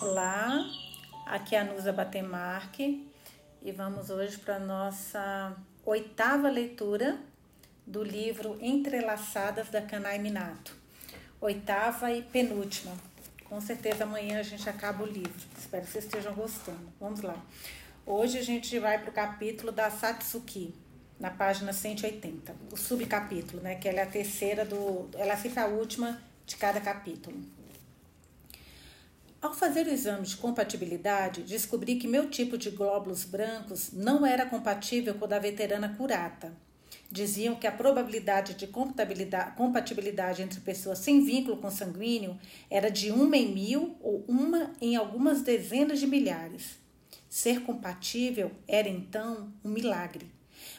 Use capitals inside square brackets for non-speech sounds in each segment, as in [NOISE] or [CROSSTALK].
Olá, aqui é a Nusa Batemarque e vamos hoje para a nossa oitava leitura do livro Entrelaçadas da Kanai Minato. Oitava e penúltima. Com certeza amanhã a gente acaba o livro. Espero que vocês estejam gostando. Vamos lá. Hoje a gente vai para o capítulo da Satsuki, na página 180. O subcapítulo, né? Que ela é a terceira do. Ela sempre a última de cada capítulo. Ao fazer o exame de compatibilidade, descobri que meu tipo de glóbulos brancos não era compatível com o da veterana curata. Diziam que a probabilidade de compatibilidade entre pessoas sem vínculo consanguíneo era de uma em mil ou uma em algumas dezenas de milhares. Ser compatível era então um milagre.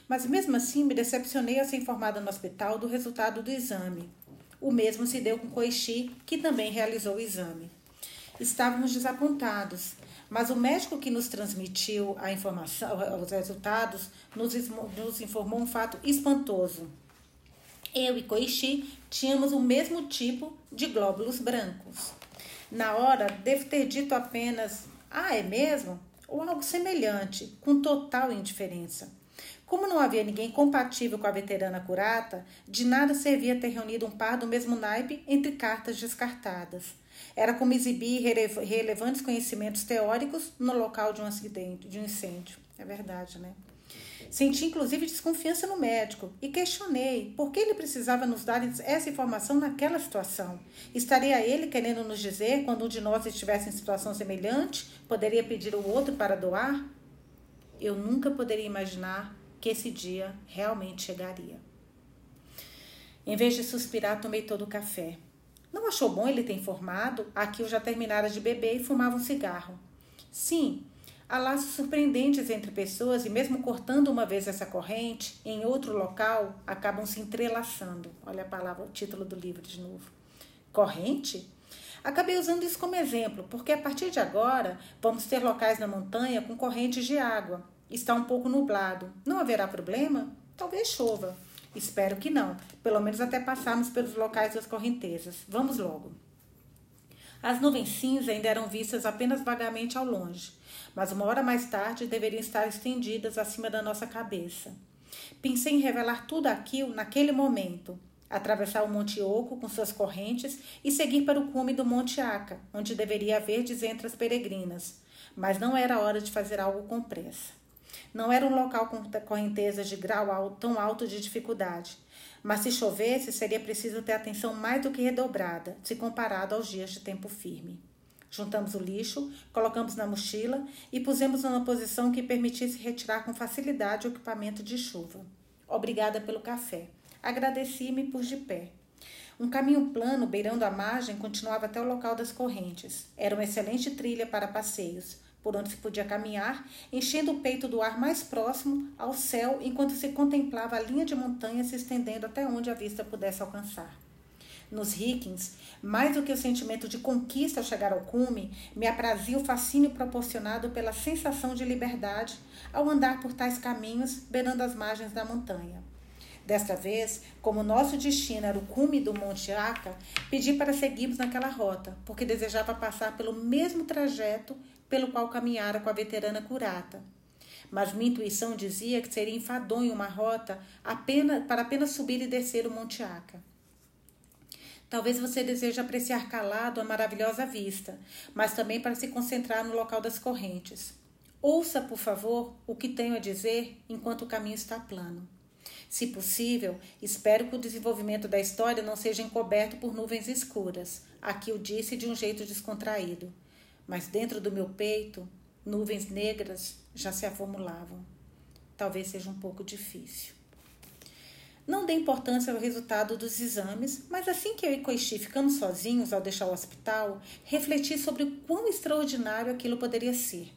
Mas mesmo assim me decepcionei ao ser informada no hospital do resultado do exame. O mesmo se deu com Koichi, que também realizou o exame. Estávamos desapontados, mas o médico que nos transmitiu a informação, os resultados, nos, nos informou um fato espantoso. Eu e Koichi tínhamos o mesmo tipo de glóbulos brancos. Na hora, devo ter dito apenas: Ah, é mesmo? Ou algo semelhante, com total indiferença. Como não havia ninguém compatível com a veterana curata, de nada servia ter reunido um par do mesmo naipe entre cartas descartadas. Era como exibir relevantes conhecimentos teóricos no local de um acidente, de um incêndio. É verdade, né? Senti inclusive desconfiança no médico e questionei por que ele precisava nos dar essa informação naquela situação. Estaria ele querendo nos dizer quando um de nós estivesse em situação semelhante, poderia pedir o outro para doar? Eu nunca poderia imaginar que esse dia realmente chegaria. Em vez de suspirar, tomei todo o café. Não achou bom ele ter informado? Aqui eu já terminara de beber e fumava um cigarro. Sim, há laços surpreendentes entre pessoas e mesmo cortando uma vez essa corrente, em outro local acabam se entrelaçando. Olha a palavra, o título do livro de novo. Corrente? Acabei usando isso como exemplo, porque a partir de agora vamos ter locais na montanha com correntes de água. Está um pouco nublado. Não haverá problema? Talvez chova. Espero que não, pelo menos até passarmos pelos locais das correntezas. Vamos logo. As nuvens cinza ainda eram vistas apenas vagamente ao longe, mas uma hora mais tarde deveriam estar estendidas acima da nossa cabeça. Pensei em revelar tudo aquilo naquele momento, atravessar o Monte Oco com suas correntes e seguir para o cume do Monte Aca, onde deveria haver entre as peregrinas, mas não era hora de fazer algo com pressa. Não era um local com correntezas de grau alto, tão alto de dificuldade, mas se chovesse, seria preciso ter atenção mais do que redobrada, se comparado aos dias de tempo firme. Juntamos o lixo, colocamos na mochila e pusemos numa posição que permitisse retirar com facilidade o equipamento de chuva. Obrigada pelo café. Agradeci-me por de pé. Um caminho plano, beirando a margem, continuava até o local das correntes. Era uma excelente trilha para passeios, por onde se podia caminhar, enchendo o peito do ar mais próximo ao céu enquanto se contemplava a linha de montanha se estendendo até onde a vista pudesse alcançar. Nos Rikings, mais do que o sentimento de conquista ao chegar ao cume, me aprazia o fascínio proporcionado pela sensação de liberdade ao andar por tais caminhos beirando as margens da montanha. Desta vez, como nosso destino era o cume do Monte Aca, pedi para seguirmos naquela rota, porque desejava passar pelo mesmo trajeto pelo qual caminhara com a veterana curata. Mas minha intuição dizia que seria enfadonho uma rota apenas, para apenas subir e descer o Monte Aca. Talvez você deseje apreciar calado a maravilhosa vista, mas também para se concentrar no local das correntes. Ouça, por favor, o que tenho a dizer enquanto o caminho está plano. Se possível, espero que o desenvolvimento da história não seja encoberto por nuvens escuras. Aqui eu disse de um jeito descontraído mas dentro do meu peito, nuvens negras já se aformulavam. Talvez seja um pouco difícil. Não dei importância ao resultado dos exames, mas assim que eu e Koichi ficamos sozinhos ao deixar o hospital, refleti sobre o quão extraordinário aquilo poderia ser.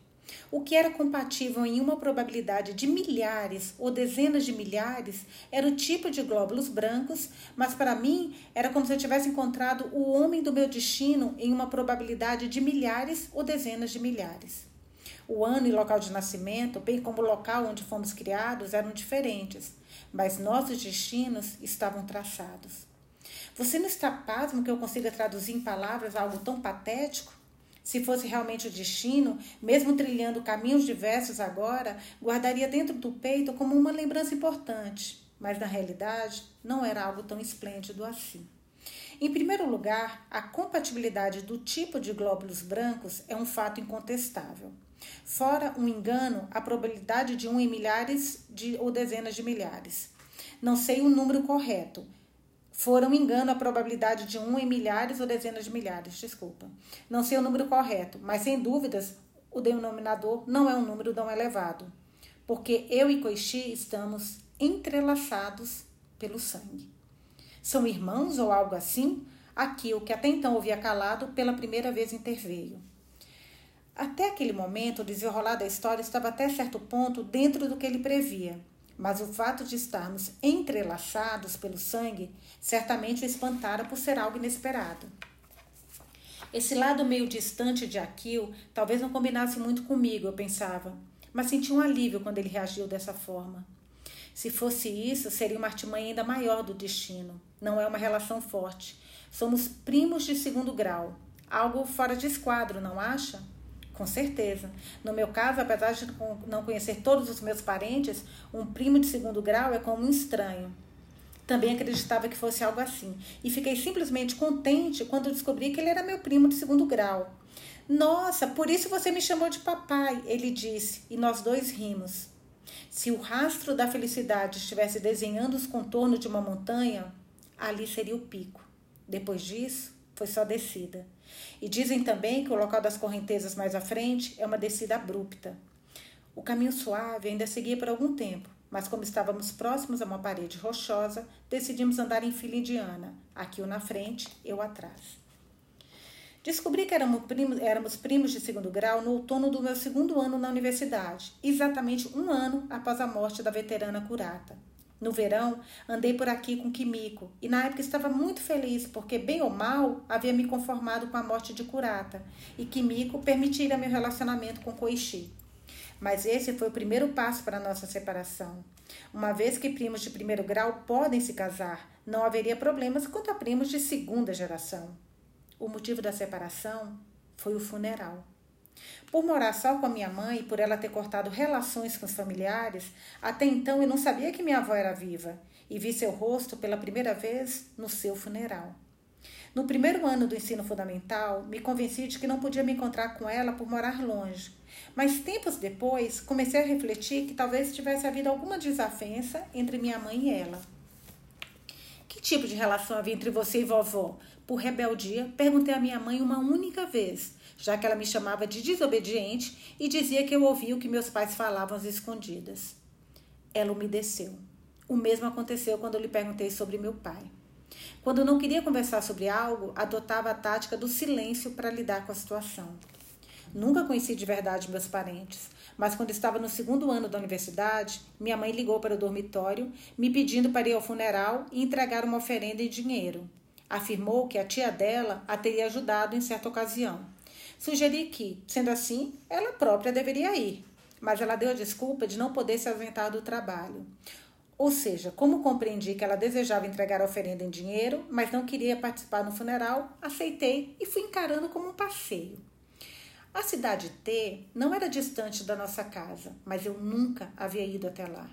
O que era compatível em uma probabilidade de milhares ou dezenas de milhares era o tipo de glóbulos brancos, mas para mim era como se eu tivesse encontrado o homem do meu destino em uma probabilidade de milhares ou dezenas de milhares. O ano e local de nascimento, bem como o local onde fomos criados, eram diferentes, mas nossos destinos estavam traçados. Você não está pasmo que eu consiga traduzir em palavras algo tão patético? Se fosse realmente o destino, mesmo trilhando caminhos diversos agora, guardaria dentro do peito como uma lembrança importante, mas na realidade não era algo tão esplêndido assim. Em primeiro lugar, a compatibilidade do tipo de glóbulos brancos é um fato incontestável. Fora um engano, a probabilidade de um em milhares de, ou dezenas de milhares. Não sei o número correto, Fora um engano a probabilidade de um em milhares ou dezenas de milhares, desculpa. Não sei o número correto, mas sem dúvidas o denominador não é um número tão elevado, porque eu e Koichi estamos entrelaçados pelo sangue. São irmãos ou algo assim? Aquilo que até então ouvia calado pela primeira vez interveio. Até aquele momento, o desenrolar da história estava até certo ponto dentro do que ele previa. Mas o fato de estarmos entrelaçados pelo sangue certamente o espantara por ser algo inesperado. Esse lado meio distante de Aquil talvez não combinasse muito comigo, eu pensava, mas senti um alívio quando ele reagiu dessa forma. Se fosse isso, seria uma artimanha ainda maior do destino. Não é uma relação forte. Somos primos de segundo grau. Algo fora de esquadro, não acha? Com certeza. No meu caso, apesar de não conhecer todos os meus parentes, um primo de segundo grau é como um estranho. Também acreditava que fosse algo assim. E fiquei simplesmente contente quando descobri que ele era meu primo de segundo grau. Nossa, por isso você me chamou de papai, ele disse, e nós dois rimos. Se o rastro da felicidade estivesse desenhando os contornos de uma montanha, ali seria o pico. Depois disso, foi só descida. E dizem também que o local das correntezas mais à frente é uma descida abrupta. O caminho suave ainda seguia por algum tempo, mas como estávamos próximos a uma parede rochosa, decidimos andar em fila indiana, aqui eu na frente, eu atrás. Descobri que éramos primos, éramos primos de segundo grau no outono do meu segundo ano na universidade, exatamente um ano após a morte da veterana Curata. No verão, andei por aqui com Kimiko e na época estava muito feliz porque, bem ou mal, havia me conformado com a morte de Kurata e Kimiko permitira meu relacionamento com Koichi. Mas esse foi o primeiro passo para nossa separação. Uma vez que primos de primeiro grau podem se casar, não haveria problemas quanto a primos de segunda geração. O motivo da separação foi o funeral. Por morar só com a minha mãe e por ela ter cortado relações com os familiares, até então eu não sabia que minha avó era viva e vi seu rosto pela primeira vez no seu funeral. No primeiro ano do ensino fundamental, me convenci de que não podia me encontrar com ela por morar longe. Mas tempos depois, comecei a refletir que talvez tivesse havido alguma desavença entre minha mãe e ela. Que tipo de relação havia entre você e vovó? Por rebeldia, perguntei à minha mãe uma única vez, já que ela me chamava de desobediente e dizia que eu ouvia o que meus pais falavam às escondidas. Ela umedeceu. O mesmo aconteceu quando eu lhe perguntei sobre meu pai. Quando não queria conversar sobre algo, adotava a tática do silêncio para lidar com a situação. Nunca conheci de verdade meus parentes, mas quando estava no segundo ano da universidade, minha mãe ligou para o dormitório, me pedindo para ir ao funeral e entregar uma oferenda em dinheiro. Afirmou que a tia dela a teria ajudado em certa ocasião. Sugeri que, sendo assim, ela própria deveria ir, mas ela deu a desculpa de não poder se ausentar do trabalho. Ou seja, como compreendi que ela desejava entregar a oferenda em dinheiro, mas não queria participar no funeral, aceitei e fui encarando como um passeio. A cidade T não era distante da nossa casa, mas eu nunca havia ido até lá.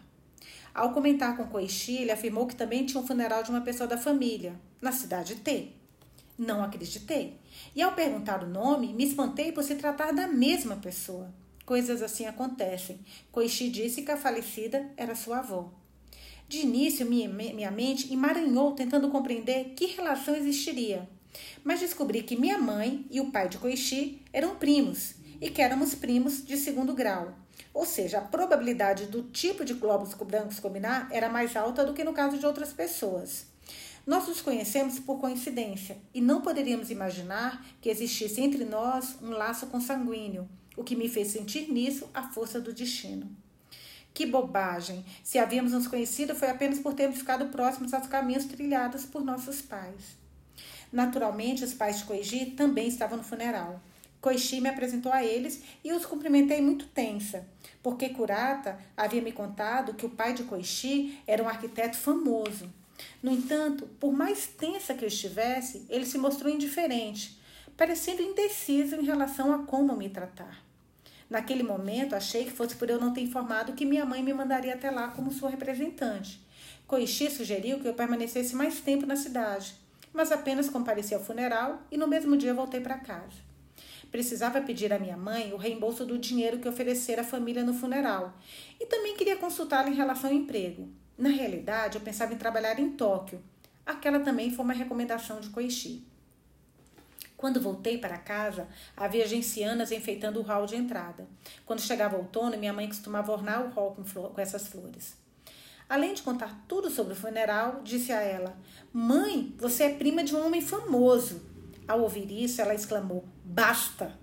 Ao comentar com Koichi, ele afirmou que também tinha um funeral de uma pessoa da família, na cidade T. Não acreditei. E ao perguntar o nome, me espantei por se tratar da mesma pessoa. Coisas assim acontecem. Koichi disse que a falecida era sua avó. De início, minha, mente emaranhou tentando compreender que relação existiria. Mas descobri que minha mãe e o pai de Koichi eram primos e que éramos primos de segundo grau. Ou seja, a probabilidade do tipo de glóbulos brancos combinar era mais alta do que no caso de outras pessoas. Nós nos conhecemos por coincidência e não poderíamos imaginar que existisse entre nós um laço consanguíneo, o que me fez sentir nisso a força do destino. Que bobagem! Se havíamos nos conhecido foi apenas por termos ficado próximos aos caminhos trilhados por nossos pais. Naturalmente, os pais de Koichi também estavam no funeral. Koichi me apresentou a eles e os cumprimentei muito tensa, porque Kurata havia me contado que o pai de Koichi era um arquiteto famoso no entanto, por mais tensa que eu estivesse, ele se mostrou indiferente. parecendo indeciso em relação a como me tratar. Naquele momento, achei que fosse por eu não ter informado que minha mãe me mandaria até lá como sua representante. Coixi sugeriu que eu permanecesse mais tempo na cidade, mas apenas compareci ao funeral e no mesmo dia voltei para casa. Precisava pedir à minha mãe o reembolso do dinheiro que oferecera à família no funeral e também queria consultá-la em relação ao emprego. Na realidade, eu pensava em trabalhar em Tóquio. Aquela também foi uma recomendação de Koichi. Quando voltei para casa, havia gencianas enfeitando o hall de entrada. Quando chegava o outono, minha mãe costumava ornar o hall com, flor, com essas flores. Além de contar tudo sobre o funeral, disse a ela: Mãe, você é prima de um homem famoso. Ao ouvir isso, ela exclamou: Basta!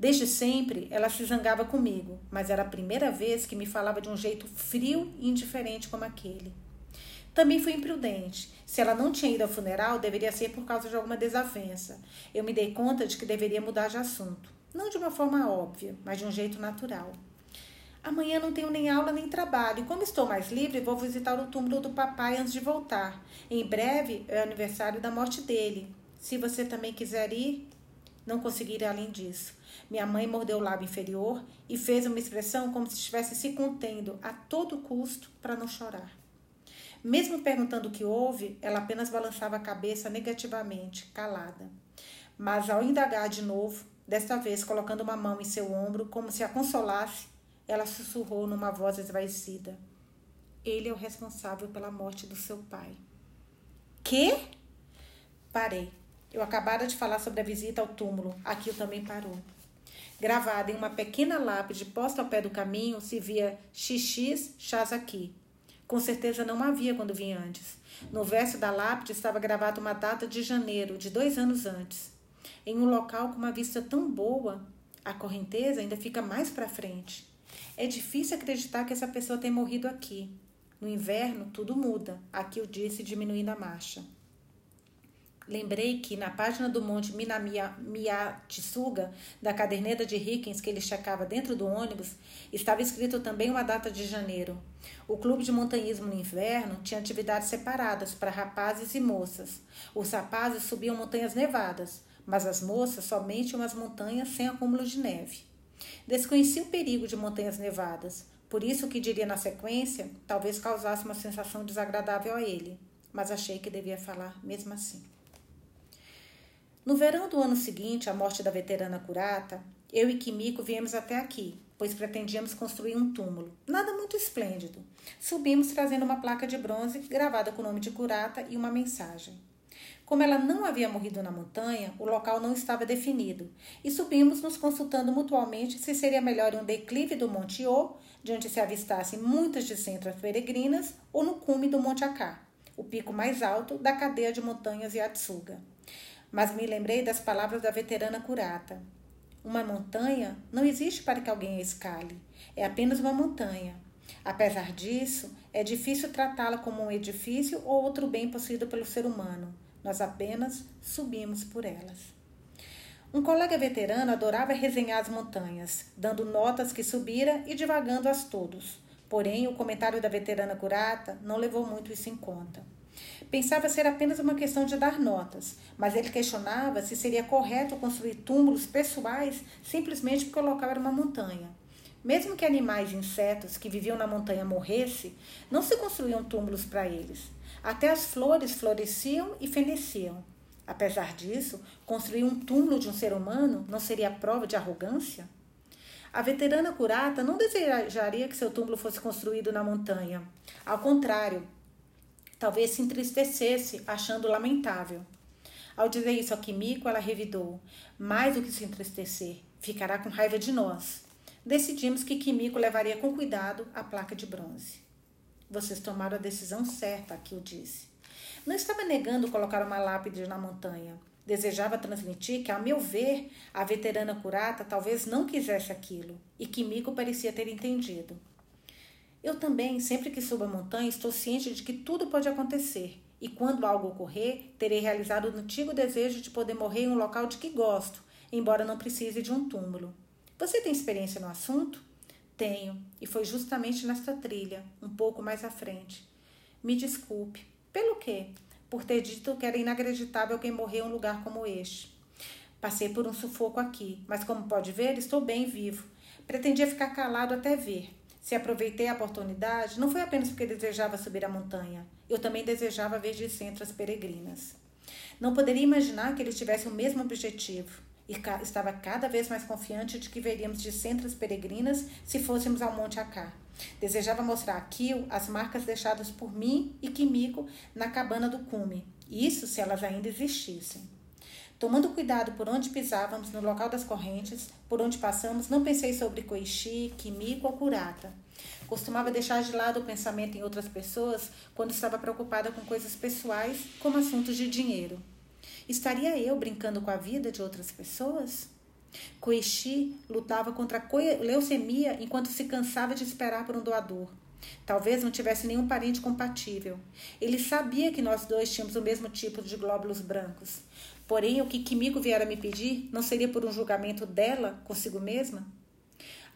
Desde sempre ela se zangava comigo, mas era a primeira vez que me falava de um jeito frio e indiferente como aquele. Também fui imprudente. Se ela não tinha ido ao funeral, deveria ser por causa de alguma desavença. Eu me dei conta de que deveria mudar de assunto. Não de uma forma óbvia, mas de um jeito natural. Amanhã não tenho nem aula nem trabalho. E como estou mais livre, vou visitar o túmulo do papai antes de voltar. Em breve é o aniversário da morte dele. Se você também quiser ir, não conseguirei além disso. Minha mãe mordeu o lábio inferior e fez uma expressão como se estivesse se contendo a todo custo para não chorar. Mesmo perguntando o que houve, ela apenas balançava a cabeça negativamente, calada. Mas ao indagar de novo, desta vez colocando uma mão em seu ombro, como se a consolasse, ela sussurrou numa voz esvaecida: Ele é o responsável pela morte do seu pai. Que? Parei. Eu acabara de falar sobre a visita ao túmulo. Aquilo também parou. Gravada em uma pequena lápide posta ao pé do caminho, se via XX aqui, com certeza não havia quando vim antes. No verso da lápide estava gravada uma data de janeiro, de dois anos antes. Em um local com uma vista tão boa, a correnteza ainda fica mais para frente. É difícil acreditar que essa pessoa tenha morrido aqui. No inverno, tudo muda. Aqui eu disse, diminuindo a marcha. Lembrei que na página do Monte Minamiyatsuga, da caderneta de Hickens que ele checava dentro do ônibus, estava escrito também uma data de janeiro. O clube de montanhismo no inverno tinha atividades separadas para rapazes e moças. Os rapazes subiam montanhas nevadas, mas as moças somente umas montanhas sem acúmulo de neve. Desconhecia o perigo de montanhas nevadas, por isso o que diria na sequência talvez causasse uma sensação desagradável a ele, mas achei que devia falar mesmo assim. No verão do ano seguinte à morte da veterana Curata, eu e Kimiko viemos até aqui, pois pretendíamos construir um túmulo. Nada muito esplêndido. Subimos trazendo uma placa de bronze gravada com o nome de Curata e uma mensagem. Como ela não havia morrido na montanha, o local não estava definido, e subimos nos consultando mutuamente se seria melhor um declive do Monte O, de onde se avistassem muitas de centras peregrinas, ou no cume do Monte Acá, o pico mais alto da cadeia de montanhas Yatsuga mas me lembrei das palavras da veterana curata. Uma montanha não existe para que alguém a escale, é apenas uma montanha. Apesar disso, é difícil tratá-la como um edifício ou outro bem possuído pelo ser humano. Nós apenas subimos por elas. Um colega veterano adorava resenhar as montanhas, dando notas que subira e divagando-as todos. Porém, o comentário da veterana curata não levou muito isso em conta. Pensava ser apenas uma questão de dar notas, mas ele questionava se seria correto construir túmulos pessoais simplesmente porque o local era uma montanha. Mesmo que animais e insetos que viviam na montanha morressem, não se construíam túmulos para eles. Até as flores floresciam e feneciam. Apesar disso, construir um túmulo de um ser humano não seria prova de arrogância? A veterana curata não desejaria que seu túmulo fosse construído na montanha. Ao contrário, Talvez se entristecesse, achando lamentável. Ao dizer isso a Kimiko, ela revidou: Mais do que se entristecer, ficará com raiva de nós. Decidimos que Kimiko levaria com cuidado a placa de bronze. Vocês tomaram a decisão certa, eu disse. Não estava negando colocar uma lápide na montanha. Desejava transmitir que, a meu ver, a veterana curata talvez não quisesse aquilo, e Kimiko parecia ter entendido. Eu também, sempre que subo a montanha, estou ciente de que tudo pode acontecer. E quando algo ocorrer, terei realizado o antigo desejo de poder morrer em um local de que gosto, embora não precise de um túmulo. Você tem experiência no assunto? Tenho, e foi justamente nesta trilha, um pouco mais à frente. Me desculpe. Pelo quê? Por ter dito que era inacreditável alguém morrer em um lugar como este. Passei por um sufoco aqui, mas como pode ver, estou bem vivo. Pretendia ficar calado até ver. Se aproveitei a oportunidade, não foi apenas porque desejava subir a montanha. Eu também desejava ver de centro as peregrinas. Não poderia imaginar que eles tivessem o mesmo objetivo e estava cada vez mais confiante de que veríamos de centras peregrinas se fôssemos ao Monte Acá. Desejava mostrar a as marcas deixadas por mim e Kimiko na cabana do cume, isso se elas ainda existissem. Tomando cuidado por onde pisávamos no local das correntes, por onde passamos, não pensei sobre Koichi, Kimiko ou Kurata. Costumava deixar de lado o pensamento em outras pessoas quando estava preocupada com coisas pessoais, como assuntos de dinheiro. Estaria eu brincando com a vida de outras pessoas? Koichi lutava contra a leucemia enquanto se cansava de esperar por um doador. Talvez não tivesse nenhum parente compatível. Ele sabia que nós dois tínhamos o mesmo tipo de glóbulos brancos. Porém, o que Kimiko viera me pedir não seria por um julgamento dela consigo mesma?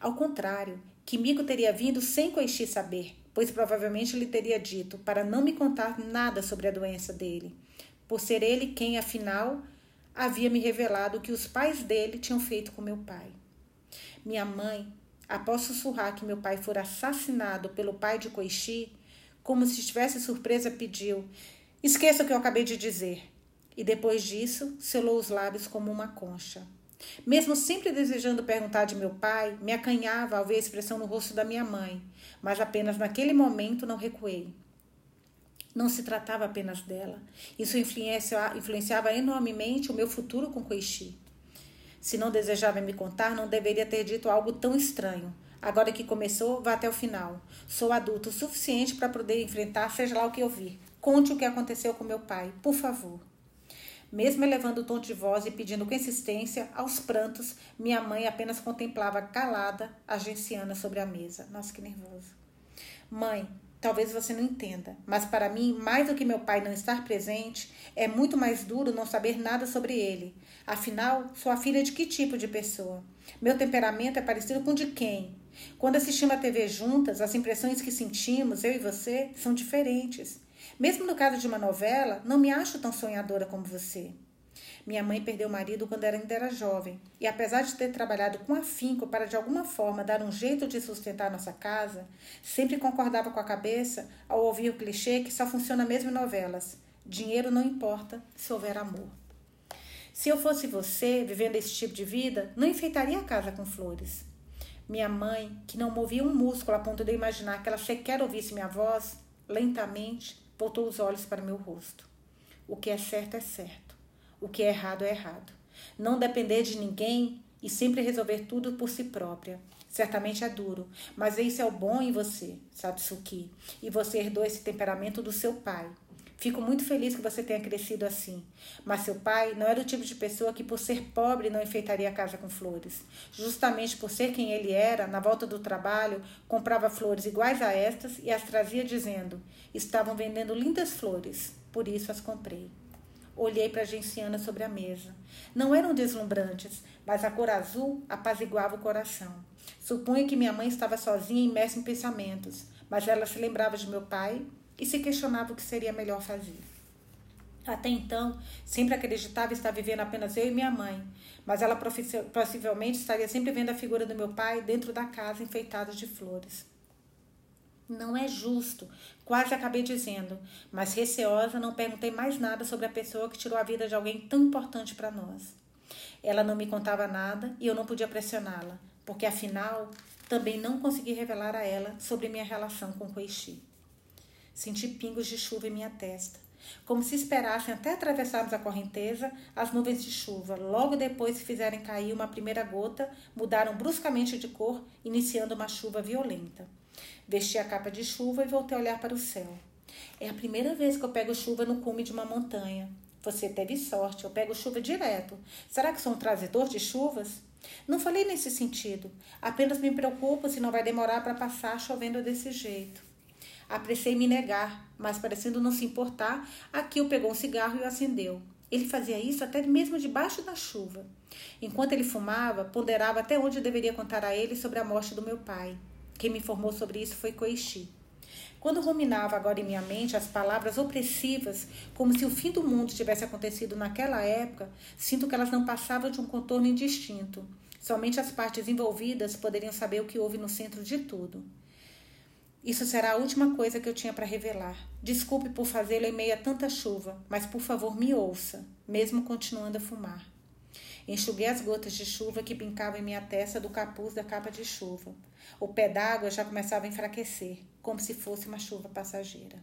Ao contrário, Kimiko teria vindo sem Koichi saber, pois provavelmente lhe teria dito para não me contar nada sobre a doença dele, por ser ele quem, afinal, havia me revelado o que os pais dele tinham feito com meu pai. Minha mãe, após sussurrar que meu pai fora assassinado pelo pai de Koichi, como se estivesse surpresa, pediu: Esqueça o que eu acabei de dizer. E depois disso, selou os lábios como uma concha. Mesmo sempre desejando perguntar de meu pai, me acanhava ao ver a expressão no rosto da minha mãe, mas apenas naquele momento não recuei. Não se tratava apenas dela. Isso influenciava enormemente o meu futuro com Koichi. Se não desejava me contar, não deveria ter dito algo tão estranho. Agora que começou, vá até o final. Sou adulto o suficiente para poder enfrentar, seja lá o que eu vir. Conte o que aconteceu com meu pai, por favor. Mesmo elevando o tom de voz e pedindo com insistência, aos prantos, minha mãe apenas contemplava calada a genciana sobre a mesa. Nossa, que nervoso. Mãe, Talvez você não entenda, mas para mim, mais do que meu pai não estar presente, é muito mais duro não saber nada sobre ele. Afinal, sou a filha de que tipo de pessoa? Meu temperamento é parecido com o de quem? Quando assistimos a TV juntas, as impressões que sentimos, eu e você, são diferentes. Mesmo no caso de uma novela, não me acho tão sonhadora como você. Minha mãe perdeu o marido quando ainda era jovem, e apesar de ter trabalhado com afinco para de alguma forma dar um jeito de sustentar nossa casa, sempre concordava com a cabeça ao ouvir o clichê que só funciona mesmo em novelas: dinheiro não importa se houver amor. Se eu fosse você, vivendo esse tipo de vida, não enfeitaria a casa com flores. Minha mãe, que não movia um músculo a ponto de imaginar que ela sequer ouvisse minha voz, lentamente voltou os olhos para meu rosto. O que é certo é certo. O que é errado é errado. Não depender de ninguém e sempre resolver tudo por si própria. Certamente é duro, mas isso é o bom em você, Satsuki. E você herdou esse temperamento do seu pai. Fico muito feliz que você tenha crescido assim. Mas seu pai não era o tipo de pessoa que, por ser pobre, não enfeitaria a casa com flores. Justamente por ser quem ele era, na volta do trabalho, comprava flores iguais a estas e as trazia dizendo: estavam vendendo lindas flores, por isso as comprei. Olhei para a genciana sobre a mesa. Não eram deslumbrantes, mas a cor azul apaziguava o coração. Supunha que minha mãe estava sozinha imersa em pensamentos, mas ela se lembrava de meu pai e se questionava o que seria melhor fazer. Até então, sempre acreditava estar vivendo apenas eu e minha mãe, mas ela possivelmente estaria sempre vendo a figura do meu pai dentro da casa enfeitada de flores. Não é justo, quase acabei dizendo, mas receosa não perguntei mais nada sobre a pessoa que tirou a vida de alguém tão importante para nós. Ela não me contava nada e eu não podia pressioná-la, porque afinal também não consegui revelar a ela sobre minha relação com Koichi. Senti pingos de chuva em minha testa, como se esperassem até atravessarmos a correnteza, as nuvens de chuva, logo depois se fizerem cair uma primeira gota, mudaram bruscamente de cor, iniciando uma chuva violenta. Vesti a capa de chuva e voltei a olhar para o céu. É a primeira vez que eu pego chuva no cume de uma montanha. Você teve sorte, eu pego chuva direto. Será que sou um trazedor de chuvas? Não falei nesse sentido. Apenas me preocupo se não vai demorar para passar chovendo desse jeito. Apressei me negar, mas parecendo não se importar, Aquilo pegou um cigarro e o acendeu. Ele fazia isso até mesmo debaixo da chuva. Enquanto ele fumava, ponderava até onde deveria contar a ele sobre a morte do meu pai. Quem me informou sobre isso foi Koichi. Quando ruminava agora em minha mente as palavras opressivas, como se o fim do mundo tivesse acontecido naquela época, sinto que elas não passavam de um contorno indistinto. Somente as partes envolvidas poderiam saber o que houve no centro de tudo. Isso será a última coisa que eu tinha para revelar. Desculpe por fazê-lo em meio a tanta chuva, mas por favor me ouça, mesmo continuando a fumar. Enxuguei as gotas de chuva que pincavam em minha testa do capuz da capa de chuva. O pé d'água já começava a enfraquecer, como se fosse uma chuva passageira.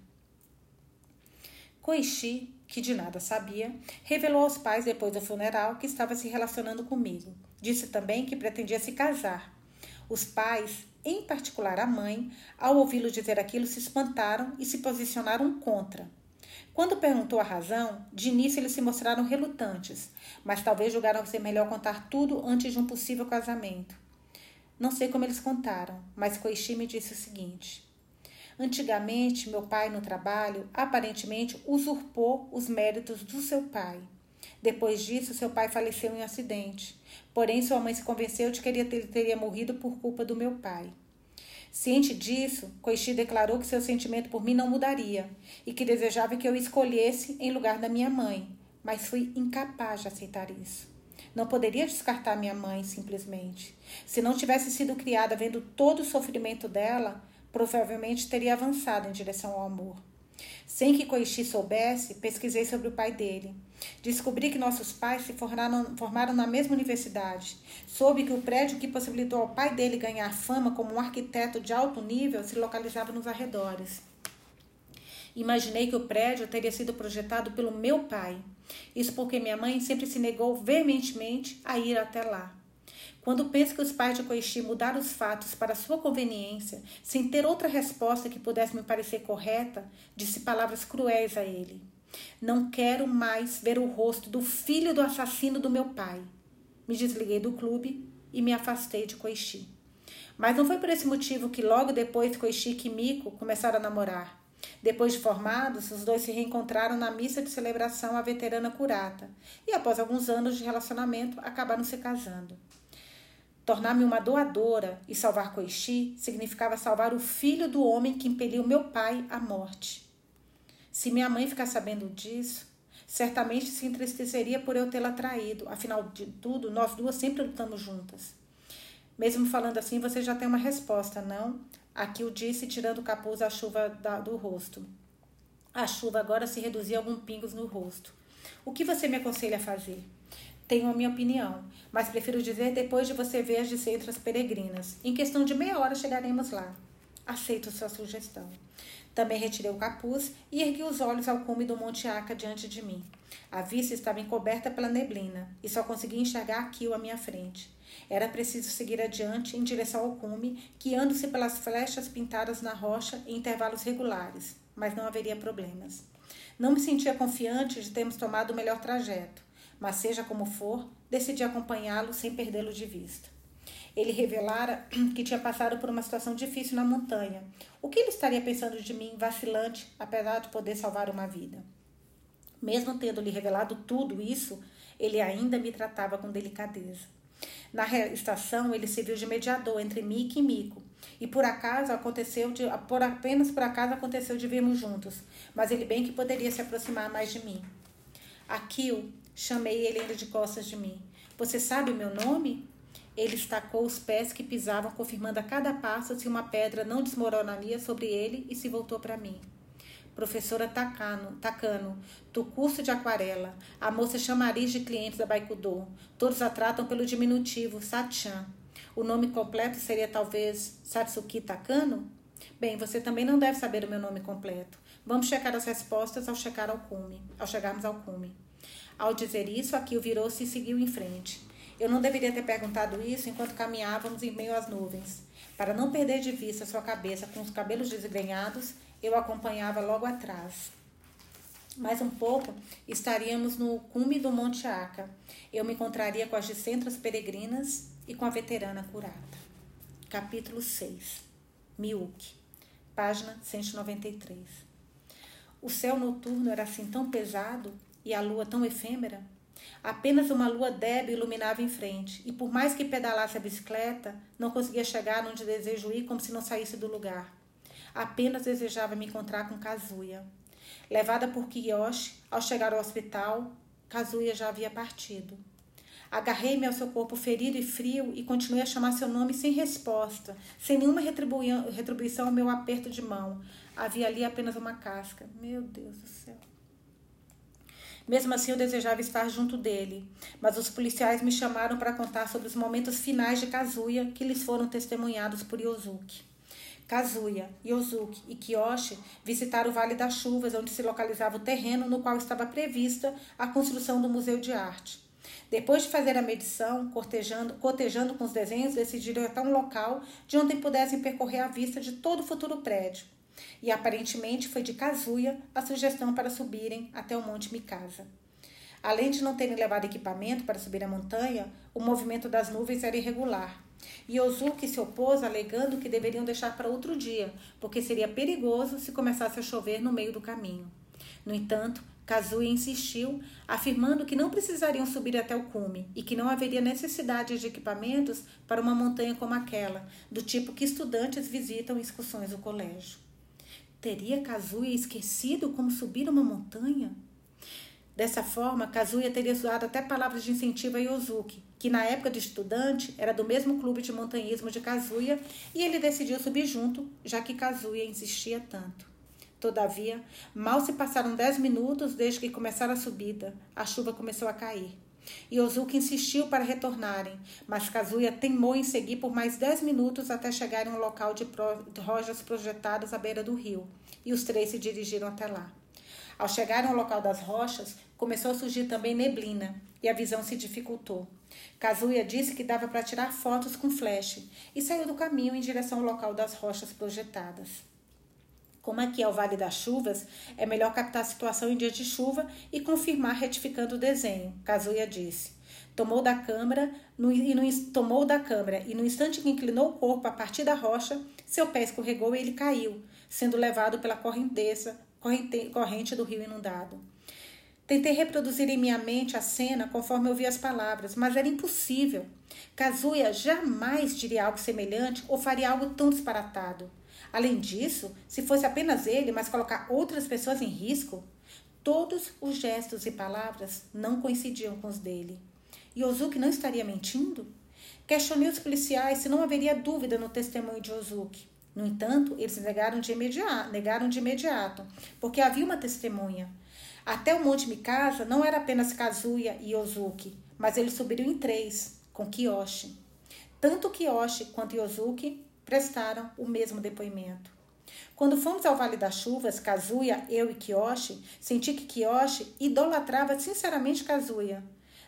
Koichi, que de nada sabia, revelou aos pais depois do funeral que estava se relacionando comigo. Disse também que pretendia se casar. Os pais, em particular a mãe, ao ouvi-lo dizer aquilo, se espantaram e se posicionaram contra. Quando perguntou a razão, de início eles se mostraram relutantes, mas talvez julgaram ser melhor contar tudo antes de um possível casamento. Não sei como eles contaram, mas Koichi me disse o seguinte: Antigamente, meu pai no trabalho aparentemente usurpou os méritos do seu pai. Depois disso, seu pai faleceu em um acidente. Porém, sua mãe se convenceu de que ele teria morrido por culpa do meu pai. Ciente disso, Koichi declarou que seu sentimento por mim não mudaria e que desejava que eu escolhesse em lugar da minha mãe, mas fui incapaz de aceitar isso. Não poderia descartar minha mãe simplesmente. Se não tivesse sido criada vendo todo o sofrimento dela, provavelmente teria avançado em direção ao amor. Sem que Koichi soubesse, pesquisei sobre o pai dele. Descobri que nossos pais se formaram, formaram na mesma universidade. Soube que o prédio que possibilitou ao pai dele ganhar fama como um arquiteto de alto nível se localizava nos arredores. Imaginei que o prédio teria sido projetado pelo meu pai. Isso porque minha mãe sempre se negou veementemente a ir até lá. Quando penso que os pais de Koichi mudaram os fatos para sua conveniência, sem ter outra resposta que pudesse me parecer correta, disse palavras cruéis a ele. Não quero mais ver o rosto do filho do assassino do meu pai. Me desliguei do clube e me afastei de Koichi. Mas não foi por esse motivo que logo depois Koichi e Miko começaram a namorar. Depois de formados, os dois se reencontraram na missa de celebração à veterana curata e, após alguns anos de relacionamento, acabaram se casando. Tornar-me uma doadora e salvar Koichi significava salvar o filho do homem que impeliu meu pai à morte. Se minha mãe ficar sabendo disso, certamente se entristeceria por eu tê-la traído. Afinal de tudo, nós duas sempre lutamos juntas. Mesmo falando assim, você já tem uma resposta, não? Aqui o disse, tirando o capuz da chuva da, do rosto. A chuva agora se reduzia a alguns pingos no rosto. O que você me aconselha a fazer? Tenho a minha opinião, mas prefiro dizer depois de você ver as de centras peregrinas. Em questão de meia hora chegaremos lá. Aceito sua sugestão. Também retirei o capuz e ergui os olhos ao cume do Monte Aca diante de mim. A vista estava encoberta pela neblina e só conseguia enxergar aquilo à minha frente. Era preciso seguir adiante em direção ao cume, guiando-se pelas flechas pintadas na rocha em intervalos regulares, mas não haveria problemas. Não me sentia confiante de termos tomado o melhor trajeto mas seja como for, decidi acompanhá-lo sem perdê-lo de vista. Ele revelara [CLEARS THROAT] que tinha passado por uma situação difícil na montanha. O que ele estaria pensando de mim, vacilante, apesar de poder salvar uma vida? Mesmo tendo lhe revelado tudo isso, ele ainda me tratava com delicadeza. Na estação, ele serviu de mediador entre Mick e Mico. E por acaso aconteceu de, por apenas por acaso aconteceu de virmos juntos, mas ele bem que poderia se aproximar mais de mim. Akio Chamei ele ainda de costas de mim. Você sabe meu nome? Ele estacou os pés que pisavam, confirmando a cada passo se uma pedra não desmoronaria sobre ele e se voltou para mim. Professora Takano, Takano, do curso de aquarela. A moça chamariz de clientes da Baikudô. Todos a tratam pelo diminutivo, Satchan. O nome completo seria talvez Satsuki Takano? Bem, você também não deve saber o meu nome completo. Vamos checar as respostas ao checar ao cume, ao chegarmos ao cume. Ao dizer isso, Akio virou-se e seguiu em frente. Eu não deveria ter perguntado isso enquanto caminhávamos em meio às nuvens. Para não perder de vista sua cabeça com os cabelos desgrenhados, eu acompanhava logo atrás. Mais um pouco, estaríamos no cume do Monte Aca. Eu me encontraria com as discentras peregrinas e com a veterana curada. Capítulo 6 Miuk, página 193 O céu noturno era assim tão pesado e a lua tão efêmera? Apenas uma lua débil iluminava em frente, e por mais que pedalasse a bicicleta, não conseguia chegar onde desejo ir como se não saísse do lugar. Apenas desejava me encontrar com Kazuya. Levada por Kiyoshi, ao chegar ao hospital, Kazuya já havia partido. Agarrei-me ao seu corpo ferido e frio e continuei a chamar seu nome sem resposta, sem nenhuma retribuição ao meu aperto de mão. Havia ali apenas uma casca. Meu Deus do céu. Mesmo assim, eu desejava estar junto dele, mas os policiais me chamaram para contar sobre os momentos finais de Kazuya que lhes foram testemunhados por Yosuke. Kazuya, Yosuke e Kiyoshi visitaram o Vale das Chuvas, onde se localizava o terreno no qual estava prevista a construção do Museu de Arte. Depois de fazer a medição, cortejando, cotejando com os desenhos, decidiram até um local de onde pudessem percorrer a vista de todo o futuro prédio. E aparentemente foi de Kazuya a sugestão para subirem até o Monte Mikasa. Além de não terem levado equipamento para subir a montanha, o movimento das nuvens era irregular. E Ozuki se opôs, alegando que deveriam deixar para outro dia, porque seria perigoso se começasse a chover no meio do caminho. No entanto, Kazuya insistiu, afirmando que não precisariam subir até o cume e que não haveria necessidade de equipamentos para uma montanha como aquela, do tipo que estudantes visitam em excursões do colégio. Teria Kazuya esquecido como subir uma montanha? Dessa forma, Kazuya teria usado até palavras de incentivo a Yosuke, que na época de estudante era do mesmo clube de montanhismo de Kazuya, e ele decidiu subir junto, já que Kazuya insistia tanto. Todavia, mal se passaram dez minutos desde que começaram a subida. A chuva começou a cair. Yosuke insistiu para retornarem, mas Kazuya teimou em seguir por mais dez minutos até chegarem a um local de rochas projetadas à beira do rio, e os três se dirigiram até lá. Ao chegarem ao local das rochas, começou a surgir também neblina, e a visão se dificultou. Kazuya disse que dava para tirar fotos com flash, e saiu do caminho em direção ao local das rochas projetadas. Como aqui é o Vale das Chuvas, é melhor captar a situação em dia de chuva e confirmar retificando o desenho, Kazuya disse. Tomou da câmera no, e no, tomou da e no instante que inclinou o corpo a partir da rocha, seu pé escorregou e ele caiu, sendo levado pela correnteza, corrente, corrente do rio inundado. Tentei reproduzir em minha mente a cena conforme ouvi as palavras, mas era impossível. Kazuya jamais diria algo semelhante ou faria algo tão disparatado. Além disso, se fosse apenas ele, mas colocar outras pessoas em risco, todos os gestos e palavras não coincidiam com os dele. E Ozuki não estaria mentindo? Questionei os policiais se não haveria dúvida no testemunho de Ozuki. No entanto, eles negaram de imediato, negaram de imediato porque havia uma testemunha. Até o Monte Mikasa não era apenas Kazuya e Ozuki, mas eles subiram em três, com Kiyoshi. Tanto Kiyoshi quanto Yosuke prestaram o mesmo depoimento. Quando fomos ao Vale das Chuvas, Kazuya, eu e Kiyoshi, senti que Kiyoshi idolatrava sinceramente Kazuya.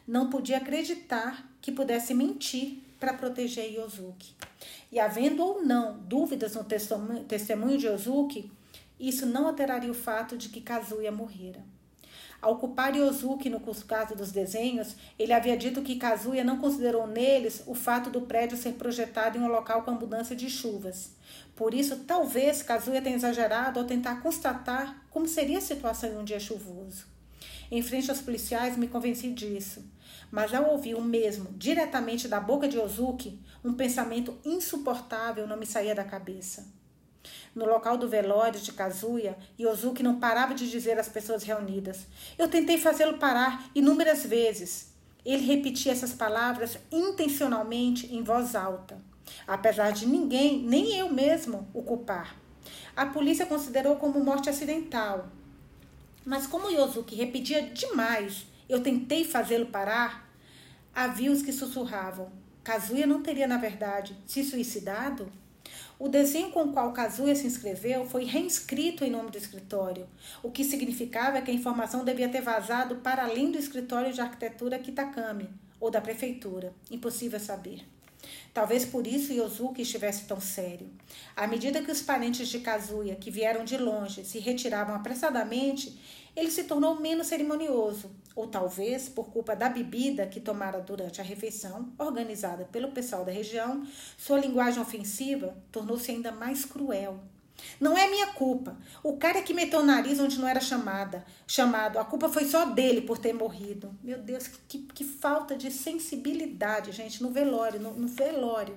Não podia acreditar que pudesse mentir para proteger Yosuke. E havendo ou não dúvidas no testemunho de Yosuke, isso não alteraria o fato de que Kazuya morrera. Ao culpar Yosuke no caso dos desenhos, ele havia dito que Kazuya não considerou neles o fato do prédio ser projetado em um local com abundância de chuvas. Por isso, talvez Kazuya tenha exagerado ao tentar constatar como seria a situação em um dia chuvoso. Em frente aos policiais, me convenci disso. Mas ao ouvir o mesmo diretamente da boca de Yosuke, um pensamento insuportável não me saía da cabeça. No local do velório de Kazuya, Yosuke não parava de dizer às pessoas reunidas: Eu tentei fazê-lo parar inúmeras vezes. Ele repetia essas palavras intencionalmente em voz alta, apesar de ninguém, nem eu mesmo, o culpar. A polícia considerou como morte acidental. Mas como Yosuke repetia demais, eu tentei fazê-lo parar, havia os que sussurravam. Kazuya não teria, na verdade, se suicidado? O desenho com o qual Kazuya se inscreveu foi reinscrito em nome do escritório, o que significava que a informação devia ter vazado para além do escritório de arquitetura Kitakami ou da prefeitura. Impossível saber. Talvez por isso Yosuke estivesse tão sério. À medida que os parentes de Kazuya, que vieram de longe, se retiravam apressadamente, ele se tornou menos cerimonioso, ou talvez por culpa da bebida que tomara durante a refeição, organizada pelo pessoal da região, sua linguagem ofensiva tornou-se ainda mais cruel. Não é minha culpa. O cara que meteu o nariz onde não era chamada, chamado. A culpa foi só dele por ter morrido. Meu Deus, que, que falta de sensibilidade, gente, no velório, no, no velório.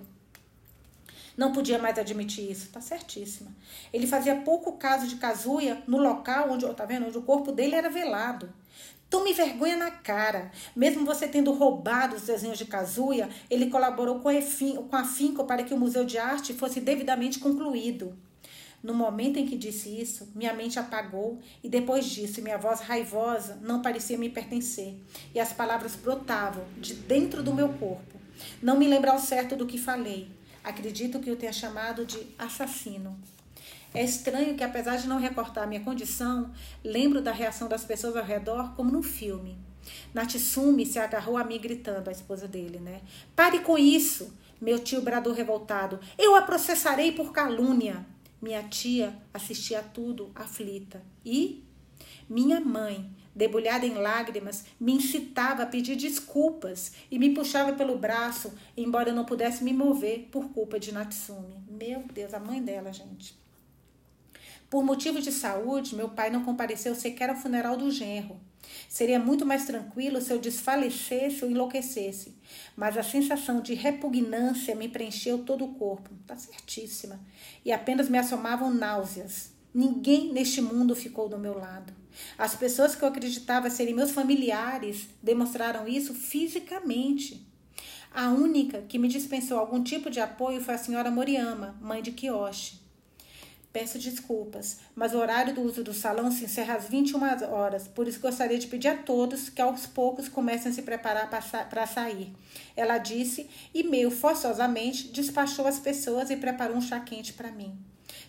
Não podia mais admitir isso, tá certíssima. Ele fazia pouco caso de Kazuya no local onde, tá vendo, onde o corpo dele era velado. Tome vergonha na cara. Mesmo você tendo roubado os desenhos de Kazuya, ele colaborou com, com a Finco para que o Museu de Arte fosse devidamente concluído. No momento em que disse isso, minha mente apagou e depois disso minha voz raivosa não parecia me pertencer e as palavras brotavam de dentro do meu corpo. Não me lembro ao certo do que falei. Acredito que eu tenha chamado de assassino. É estranho que, apesar de não recortar minha condição, lembro da reação das pessoas ao redor como num filme. Natsumi se agarrou a mim gritando, a esposa dele, né? Pare com isso! Meu tio bradou revoltado. Eu a processarei por calúnia. Minha tia assistia a tudo, aflita. E minha mãe, debulhada em lágrimas, me incitava a pedir desculpas e me puxava pelo braço, embora eu não pudesse me mover por culpa de Natsumi. Meu Deus, a mãe dela, gente. Por motivo de saúde, meu pai não compareceu sequer ao funeral do genro. Seria muito mais tranquilo se eu desfalecesse ou enlouquecesse, mas a sensação de repugnância me preencheu todo o corpo. Tá certíssima. E apenas me assomavam náuseas. Ninguém neste mundo ficou do meu lado. As pessoas que eu acreditava serem meus familiares demonstraram isso fisicamente. A única que me dispensou algum tipo de apoio foi a senhora Moriyama, mãe de Kiyoshi. Peço desculpas, mas o horário do uso do salão se encerra às 21 horas, por isso gostaria de pedir a todos que aos poucos comecem a se preparar para sair. Ela disse e, meio forçosamente, despachou as pessoas e preparou um chá quente para mim.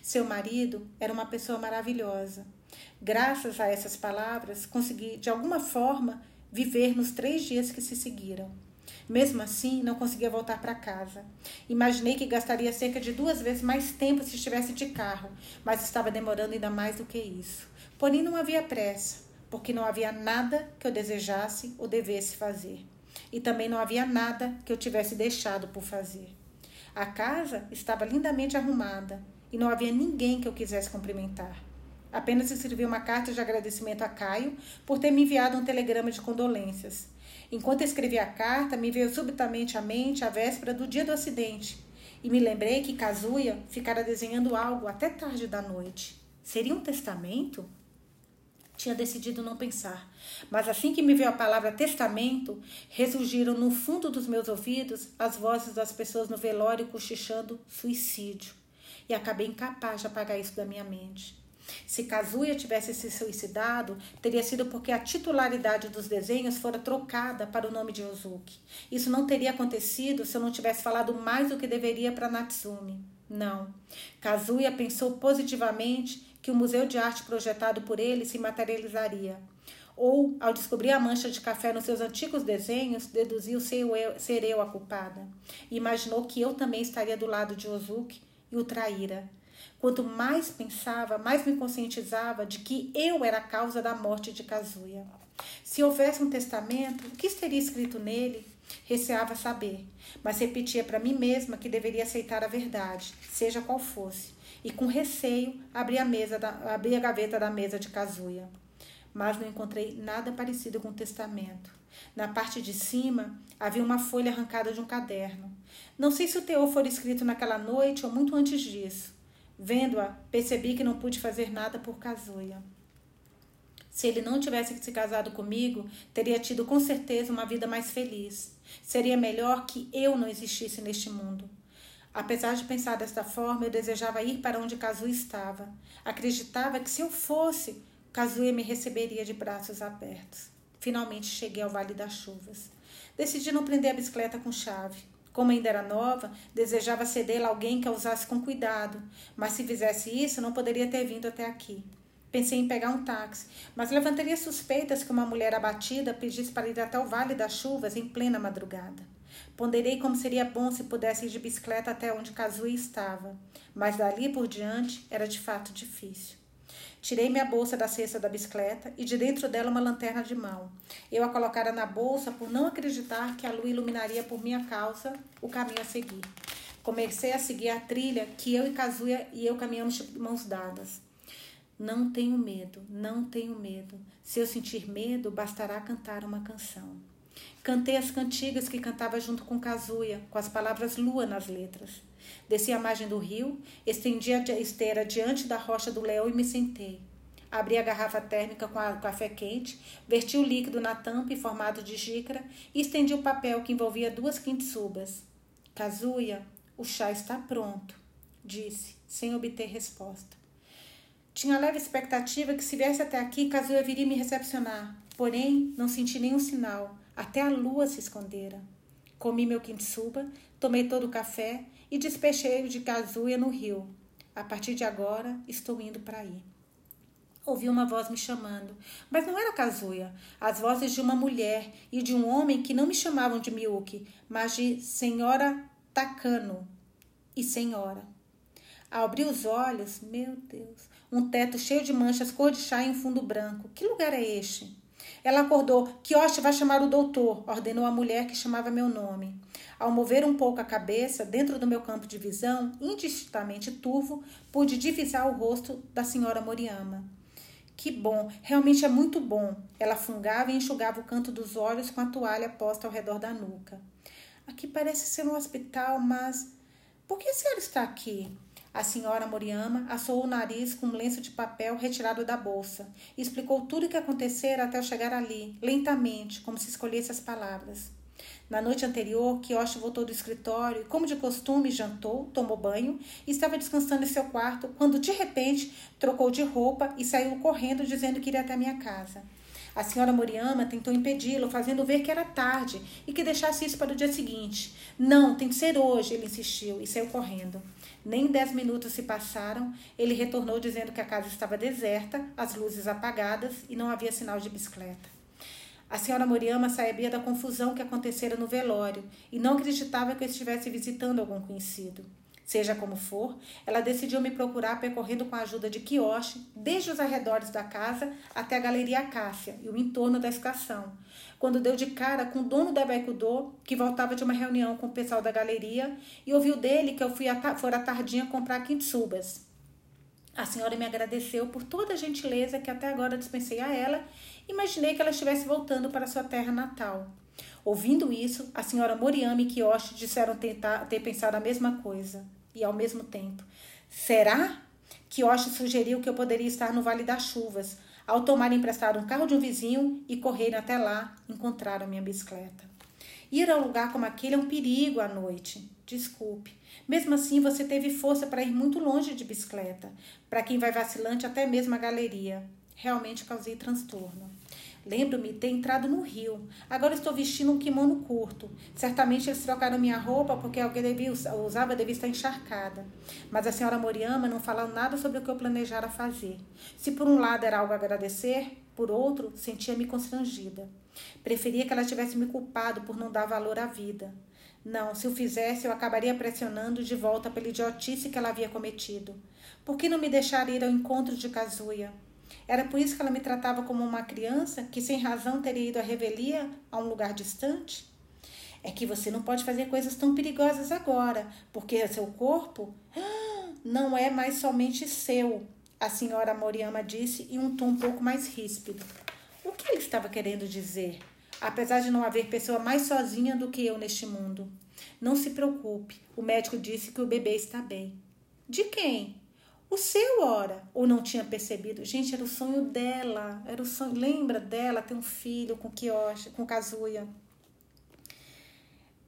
Seu marido era uma pessoa maravilhosa. Graças a essas palavras, consegui, de alguma forma, viver nos três dias que se seguiram. Mesmo assim, não conseguia voltar para casa. Imaginei que gastaria cerca de duas vezes mais tempo se estivesse de carro, mas estava demorando ainda mais do que isso. Porém, não havia pressa, porque não havia nada que eu desejasse ou devesse fazer. E também não havia nada que eu tivesse deixado por fazer. A casa estava lindamente arrumada e não havia ninguém que eu quisesse cumprimentar. Apenas escrevi uma carta de agradecimento a Caio por ter me enviado um telegrama de condolências. Enquanto escrevia a carta, me veio subitamente à mente a véspera do dia do acidente e me lembrei que Kazuya ficara desenhando algo até tarde da noite. Seria um testamento? Tinha decidido não pensar, mas assim que me veio a palavra testamento, ressurgiram no fundo dos meus ouvidos as vozes das pessoas no velório cochichando suicídio, e acabei incapaz de apagar isso da minha mente. Se Kazuya tivesse se suicidado, teria sido porque a titularidade dos desenhos fora trocada para o nome de Ozuki. Isso não teria acontecido se eu não tivesse falado mais do que deveria para Natsumi. Não. Kazuya pensou positivamente que o museu de arte projetado por ele se materializaria. Ou, ao descobrir a mancha de café nos seus antigos desenhos, deduziu ser eu, ser eu a culpada. E imaginou que eu também estaria do lado de Ozuki e o traíra. Quanto mais pensava, mais me conscientizava de que eu era a causa da morte de Kazuya. Se houvesse um testamento, o que estaria escrito nele? Receava saber, mas repetia para mim mesma que deveria aceitar a verdade, seja qual fosse, e com receio abri a, mesa da, abri a gaveta da mesa de Kazuya. Mas não encontrei nada parecido com um testamento. Na parte de cima havia uma folha arrancada de um caderno. Não sei se o teor foi escrito naquela noite ou muito antes disso. Vendo-a, percebi que não pude fazer nada por Kazuya. Se ele não tivesse se casado comigo, teria tido com certeza uma vida mais feliz. Seria melhor que eu não existisse neste mundo. Apesar de pensar desta forma, eu desejava ir para onde Kazuya estava. Acreditava que se eu fosse, Kazuya me receberia de braços abertos. Finalmente cheguei ao Vale das Chuvas. Decidi não prender a bicicleta com chave. Como ainda era nova, desejava cedê-la a alguém que a usasse com cuidado, mas se fizesse isso, não poderia ter vindo até aqui. Pensei em pegar um táxi, mas levantaria suspeitas que uma mulher abatida pedisse para ir até o Vale das Chuvas em plena madrugada. Ponderei como seria bom se pudesse ir de bicicleta até onde Kazuya estava, mas dali por diante era de fato difícil. Tirei minha bolsa da cesta da bicicleta e de dentro dela uma lanterna de mão. Eu a colocara na bolsa por não acreditar que a lua iluminaria por minha causa o caminho a seguir. Comecei a seguir a trilha que eu e Kazuya e eu caminhamos de mãos dadas. Não tenho medo, não tenho medo. Se eu sentir medo, bastará cantar uma canção. Cantei as cantigas que cantava junto com Kazuya, com as palavras lua nas letras. Desci a margem do rio, estendi a esteira diante da rocha do leão e me sentei. Abri a garrafa térmica com o café quente, verti o líquido na tampa em formato de xícara e estendi o papel que envolvia duas quintessubas. Kazuya, o chá está pronto, disse, sem obter resposta. Tinha leve expectativa que se viesse até aqui, Kazuya viria me recepcionar. Porém, não senti nenhum sinal. Até a lua se escondera. Comi meu kintsuba, tomei todo o café e despechei de Kazuya no rio. A partir de agora, estou indo para aí. Ouvi uma voz me chamando, mas não era Kazuya. As vozes de uma mulher e de um homem que não me chamavam de Miyuki, mas de Senhora Takano e Senhora. Ao abrir os olhos, meu Deus, um teto cheio de manchas cor de chá em um fundo branco. Que lugar é este? Ela acordou. Kioshi vai chamar o doutor, ordenou a mulher que chamava meu nome. Ao mover um pouco a cabeça, dentro do meu campo de visão, indistintamente turvo, pude divisar o rosto da senhora Moriyama. Que bom, realmente é muito bom. Ela fungava e enxugava o canto dos olhos com a toalha posta ao redor da nuca. Aqui parece ser um hospital, mas por que a senhora está aqui? A senhora Moriyama assou o nariz com um lenço de papel retirado da bolsa e explicou tudo o que acontecera até eu chegar ali, lentamente, como se escolhesse as palavras. Na noite anterior, Kiyoshi voltou do escritório e, como de costume, jantou, tomou banho e estava descansando em seu quarto quando, de repente, trocou de roupa e saiu correndo dizendo que iria até minha casa. A senhora Moriyama tentou impedi-lo, fazendo ver que era tarde e que deixasse isso para o dia seguinte. Não, tem que ser hoje, ele insistiu e saiu correndo. Nem dez minutos se passaram, ele retornou dizendo que a casa estava deserta, as luzes apagadas e não havia sinal de bicicleta. A senhora Moriyama sabia da confusão que acontecera no velório e não acreditava que eu estivesse visitando algum conhecido. Seja como for, ela decidiu me procurar percorrendo com a ajuda de Kiyoshi, desde os arredores da casa até a Galeria Acácia e o entorno da estação, quando deu de cara com o dono da Baikudo, que voltava de uma reunião com o pessoal da galeria, e ouviu dele que eu fui a, fora à tardinha comprar quintsubas. A senhora me agradeceu por toda a gentileza que até agora dispensei a ela. Imaginei que ela estivesse voltando para sua terra natal. Ouvindo isso, a senhora Moriami e Kiyoshi disseram tentar, ter pensado a mesma coisa e ao mesmo tempo. Será? Kiyoshi sugeriu que eu poderia estar no Vale das Chuvas. Ao tomar emprestado um carro de um vizinho e correr até lá, encontraram minha bicicleta. Ir a um lugar como aquele é um perigo à noite. Desculpe. Mesmo assim, você teve força para ir muito longe de bicicleta. Para quem vai vacilante, até mesmo a galeria. Realmente causei transtorno. Lembro-me ter entrado no rio. Agora estou vestindo um kimono curto. Certamente eles trocaram minha roupa porque alguém devia, usava devia estar encharcada. Mas a senhora Moriyama não falou nada sobre o que eu planejara fazer. Se por um lado era algo a agradecer, por outro, sentia-me constrangida. Preferia que ela tivesse me culpado por não dar valor à vida. Não, se o fizesse, eu acabaria pressionando de volta pela idiotice que ela havia cometido. Por que não me deixar ir ao encontro de Kazuya? Era por isso que ela me tratava como uma criança que, sem razão, teria ido à revelia a um lugar distante? É que você não pode fazer coisas tão perigosas agora, porque seu corpo ah, não é mais somente seu, a senhora Moriyama disse em um tom um pouco mais ríspido. O que ele estava querendo dizer? Apesar de não haver pessoa mais sozinha do que eu neste mundo. Não se preocupe, o médico disse que o bebê está bem. De quem? O seu, ora, ou não tinha percebido? Gente, era o sonho dela. Era o sonho. Lembra dela ter um filho com Kiyoshi, com Kazuya?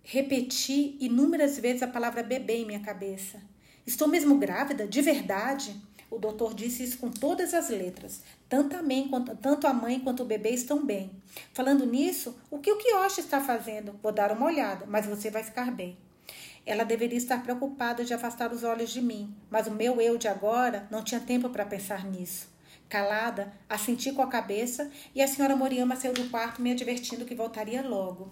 Repeti inúmeras vezes a palavra bebê em minha cabeça. Estou mesmo grávida? De verdade? O doutor disse isso com todas as letras. Tanto a, mãe quanto, tanto a mãe quanto o bebê estão bem. Falando nisso, o que o Kiyoshi está fazendo? Vou dar uma olhada, mas você vai ficar bem. Ela deveria estar preocupada de afastar os olhos de mim, mas o meu eu de agora não tinha tempo para pensar nisso. Calada, assenti com a cabeça e a senhora Moriyama saiu do quarto me advertindo que voltaria logo.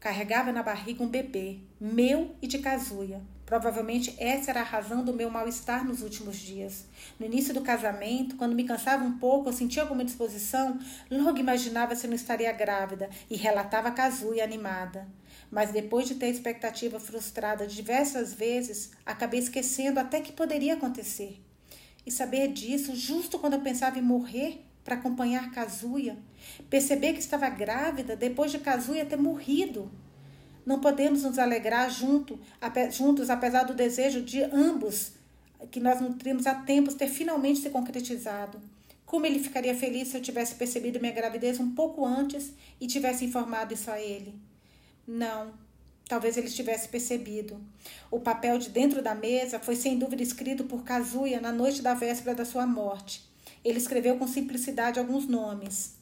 Carregava na barriga um bebê, meu e de Kazuya. Provavelmente essa era a razão do meu mal-estar nos últimos dias. No início do casamento, quando me cansava um pouco, eu sentia alguma disposição, logo imaginava se não estaria grávida e relatava a Kazuya animada mas depois de ter a expectativa frustrada diversas vezes, acabei esquecendo até que poderia acontecer. E saber disso justo quando eu pensava em morrer para acompanhar Kazuya, perceber que estava grávida depois de Kazuya ter morrido. não podemos nos alegrar junto, juntos, apesar do desejo de ambos que nós nutrimos há tempos ter finalmente se concretizado. Como ele ficaria feliz se eu tivesse percebido minha gravidez um pouco antes e tivesse informado isso a ele? Não, talvez ele tivesse percebido. O papel de dentro da mesa foi sem dúvida escrito por Kazuya na noite da véspera da sua morte. Ele escreveu com simplicidade alguns nomes: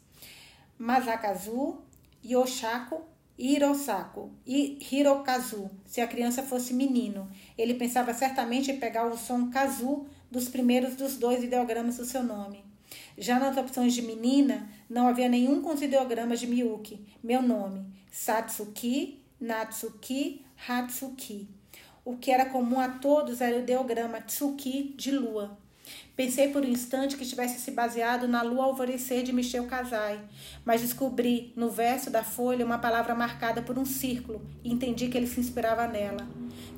Masakazu, Yoshako, Hirosako e Hirokazu. Se a criança fosse menino, ele pensava certamente em pegar o som kazu dos primeiros dos dois ideogramas do seu nome. Já nas opções de menina, não havia nenhum com os ideogramas de Miyuki, meu nome, Satsuki, Natsuki, Hatsuki. O que era comum a todos era o ideograma Tsuki de lua. Pensei por um instante que tivesse se baseado na lua alvorecer de Michel Casai, mas descobri no verso da folha uma palavra marcada por um círculo e entendi que ele se inspirava nela.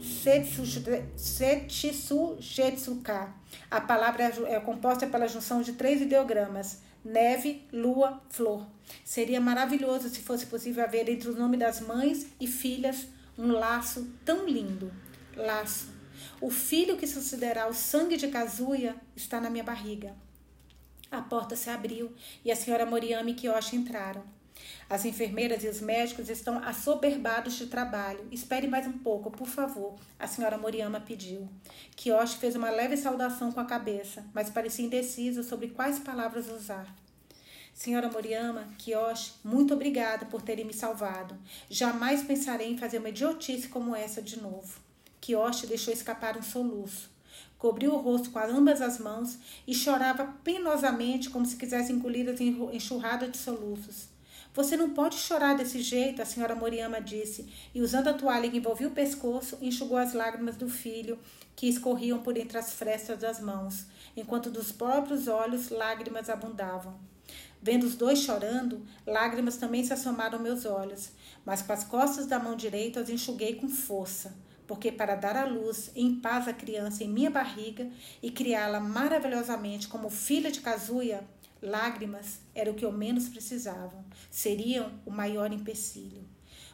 Setsu Jetsuka. A palavra é composta pela junção de três ideogramas: neve, lua, flor. Seria maravilhoso se fosse possível haver entre o nome das mães e filhas um laço tão lindo. Laço o filho que sucederá o sangue de Kazuya está na minha barriga. A porta se abriu e a senhora Moriami e Kiyoshi entraram. As enfermeiras e os médicos estão assoberbados de trabalho. Espere mais um pouco, por favor, a senhora Moriyama pediu. Kiyoshi fez uma leve saudação com a cabeça, mas parecia indeciso sobre quais palavras usar. Senhora Moriyama, Kiyoshi, muito obrigada por terem me salvado. Jamais pensarei em fazer uma idiotice como essa de novo. Kiyoshi deixou escapar um soluço. Cobriu o rosto com ambas as mãos e chorava penosamente, como se quisesse engolir as enxurradas de soluços. Você não pode chorar desse jeito, a senhora Moriyama disse, e usando a toalha que envolvia o pescoço, enxugou as lágrimas do filho, que escorriam por entre as frestas das mãos, enquanto dos próprios olhos lágrimas abundavam. Vendo os dois chorando, lágrimas também se assomaram meus olhos, mas com as costas da mão direita as enxuguei com força porque para dar à luz em paz a criança em minha barriga e criá-la maravilhosamente como filha de Kazuya, lágrimas era o que eu menos precisava, seriam o maior empecilho.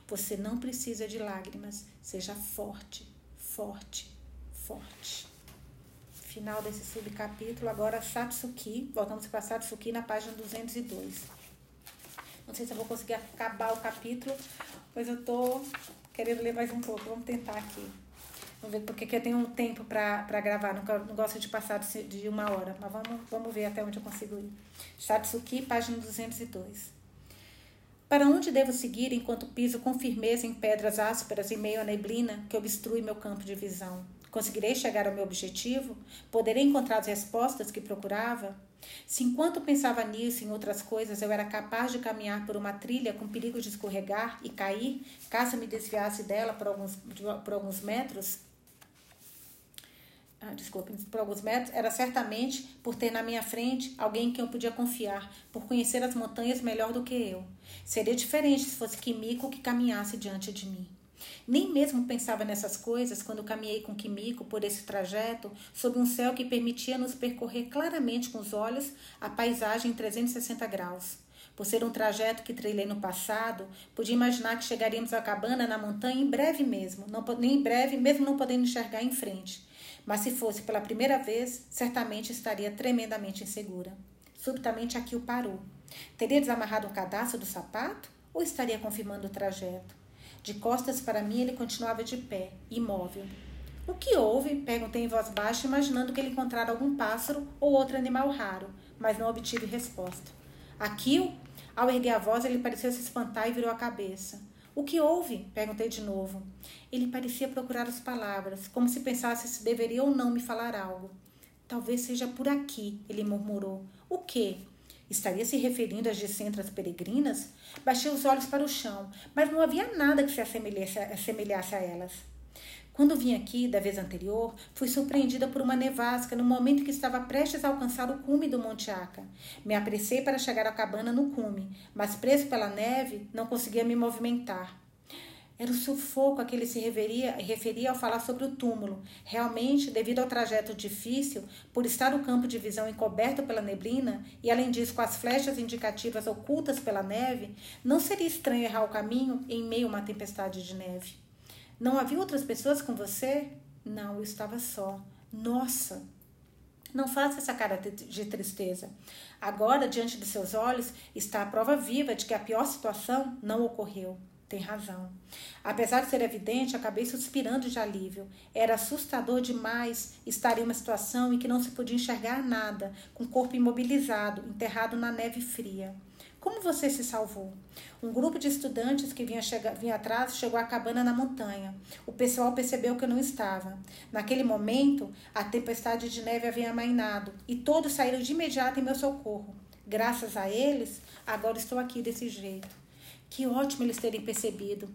Você não precisa de lágrimas, seja forte, forte, forte. Final desse subcapítulo, agora Satsuki, voltamos para Satsuki na página 202. Não sei se eu vou conseguir acabar o capítulo, pois eu estou querendo ler mais um pouco. Vamos tentar aqui. Vamos ver, porque eu tenho um tempo para gravar, não, gosto de passar de uma hora, mas vamos, vamos ver até onde eu consigo ir. Satsuki, página 202. Para onde devo seguir enquanto piso com firmeza em pedras ásperas em meio à neblina que obstrui meu campo de visão? Conseguirei chegar ao meu objetivo? Poderei encontrar as respostas que procurava? Se enquanto pensava nisso e em outras coisas eu era capaz de caminhar por uma trilha com perigo de escorregar e cair, caso me desviasse dela por alguns, por alguns metros, ah, desculpe, por alguns metros, era certamente por ter na minha frente alguém em quem eu podia confiar, por conhecer as montanhas melhor do que eu. Seria diferente se fosse Kimiko que caminhasse diante de mim. Nem mesmo pensava nessas coisas quando caminhei com Kimiko por esse trajeto, sob um céu que permitia nos percorrer claramente com os olhos a paisagem em 360 graus. Por ser um trajeto que trilhei no passado, podia imaginar que chegaríamos à cabana na montanha em breve mesmo, não, nem em breve, mesmo não podendo enxergar em frente. Mas se fosse pela primeira vez, certamente estaria tremendamente insegura. Subitamente aquilo parou. Teria desamarrado um cadastro do sapato ou estaria confirmando o trajeto? De costas para mim, ele continuava de pé, imóvel. O que houve? Perguntei em voz baixa, imaginando que ele encontrara algum pássaro ou outro animal raro, mas não obtive resposta. Aquilo? Ao erguer a voz, ele pareceu se espantar e virou a cabeça. O que houve? Perguntei de novo. Ele parecia procurar as palavras, como se pensasse se deveria ou não me falar algo. Talvez seja por aqui, ele murmurou. O quê? Estaria se referindo às discentras peregrinas? Baixei os olhos para o chão, mas não havia nada que se assemelhasse, assemelhasse a elas. Quando vim aqui, da vez anterior, fui surpreendida por uma nevasca no momento que estava prestes a alcançar o cume do Monte Aca. Me apressei para chegar à cabana no cume, mas preso pela neve, não conseguia me movimentar. Era o sufoco a que ele se referia, referia ao falar sobre o túmulo. Realmente, devido ao trajeto difícil, por estar o campo de visão encoberto pela neblina, e além disso com as flechas indicativas ocultas pela neve, não seria estranho errar o caminho em meio a uma tempestade de neve. Não havia outras pessoas com você? Não, eu estava só. Nossa! Não faça essa cara de tristeza. Agora, diante de seus olhos, está a prova viva de que a pior situação não ocorreu. Tem razão. Apesar de ser evidente, acabei suspirando de alívio. Era assustador demais estar em uma situação em que não se podia enxergar nada, com o corpo imobilizado, enterrado na neve fria. Como você se salvou? Um grupo de estudantes que vinha, chega, vinha atrás chegou à cabana na montanha. O pessoal percebeu que eu não estava. Naquele momento, a tempestade de neve havia amainado e todos saíram de imediato em meu socorro. Graças a eles, agora estou aqui desse jeito. Que ótimo eles terem percebido.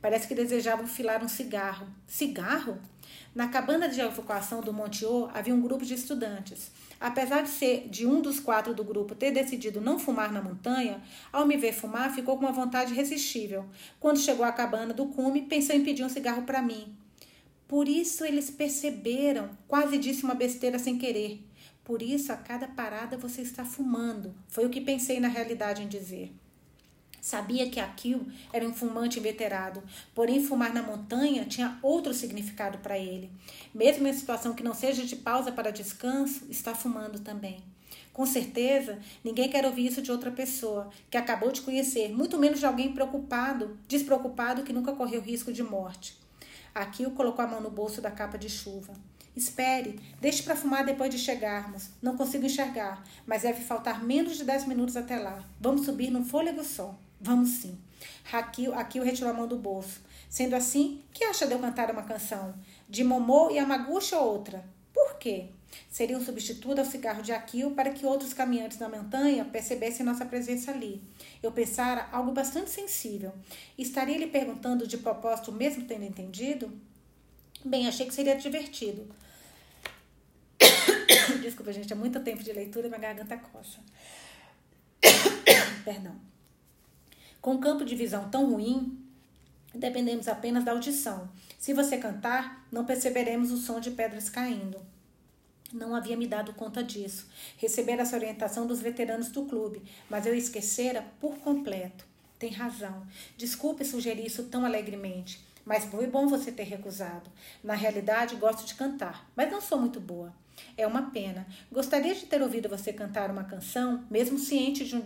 Parece que desejavam filar um cigarro. Cigarro? Na cabana de evacuação do Monte O havia um grupo de estudantes. Apesar de ser de um dos quatro do grupo ter decidido não fumar na montanha, ao me ver fumar, ficou com uma vontade irresistível. Quando chegou à cabana do cume, pensou em pedir um cigarro para mim. Por isso eles perceberam, quase disse uma besteira sem querer. Por isso, a cada parada você está fumando. Foi o que pensei na realidade em dizer. Sabia que aquilo era um fumante inveterado, porém fumar na montanha tinha outro significado para ele. Mesmo em situação que não seja de pausa para descanso, está fumando também. Com certeza, ninguém quer ouvir isso de outra pessoa que acabou de conhecer, muito menos de alguém preocupado, despreocupado que nunca correu risco de morte. Aquilo colocou a mão no bolso da capa de chuva. Espere, deixe para fumar depois de chegarmos. Não consigo enxergar, mas deve faltar menos de dez minutos até lá. Vamos subir num fôlego só. Vamos sim. Aqui eu retirou a mão do bolso. Sendo assim, que acha de eu cantar uma canção? De Momô e Amaguchi ou outra? Por quê? Seria um substituto ao cigarro de Akio para que outros caminhantes da montanha percebessem nossa presença ali. Eu pensara algo bastante sensível. Estaria lhe perguntando de propósito, mesmo tendo entendido? Bem, achei que seria divertido. [COUGHS] Desculpa, gente, é muito tempo de leitura e minha garganta coça. [COUGHS] Perdão. Com um campo de visão tão ruim, dependemos apenas da audição. Se você cantar, não perceberemos o som de pedras caindo. Não havia me dado conta disso. Recebera essa orientação dos veteranos do clube, mas eu esquecera por completo. Tem razão. Desculpe sugerir isso tão alegremente, mas foi bom você ter recusado. Na realidade, gosto de cantar, mas não sou muito boa. É uma pena. Gostaria de ter ouvido você cantar uma canção, mesmo ciente de um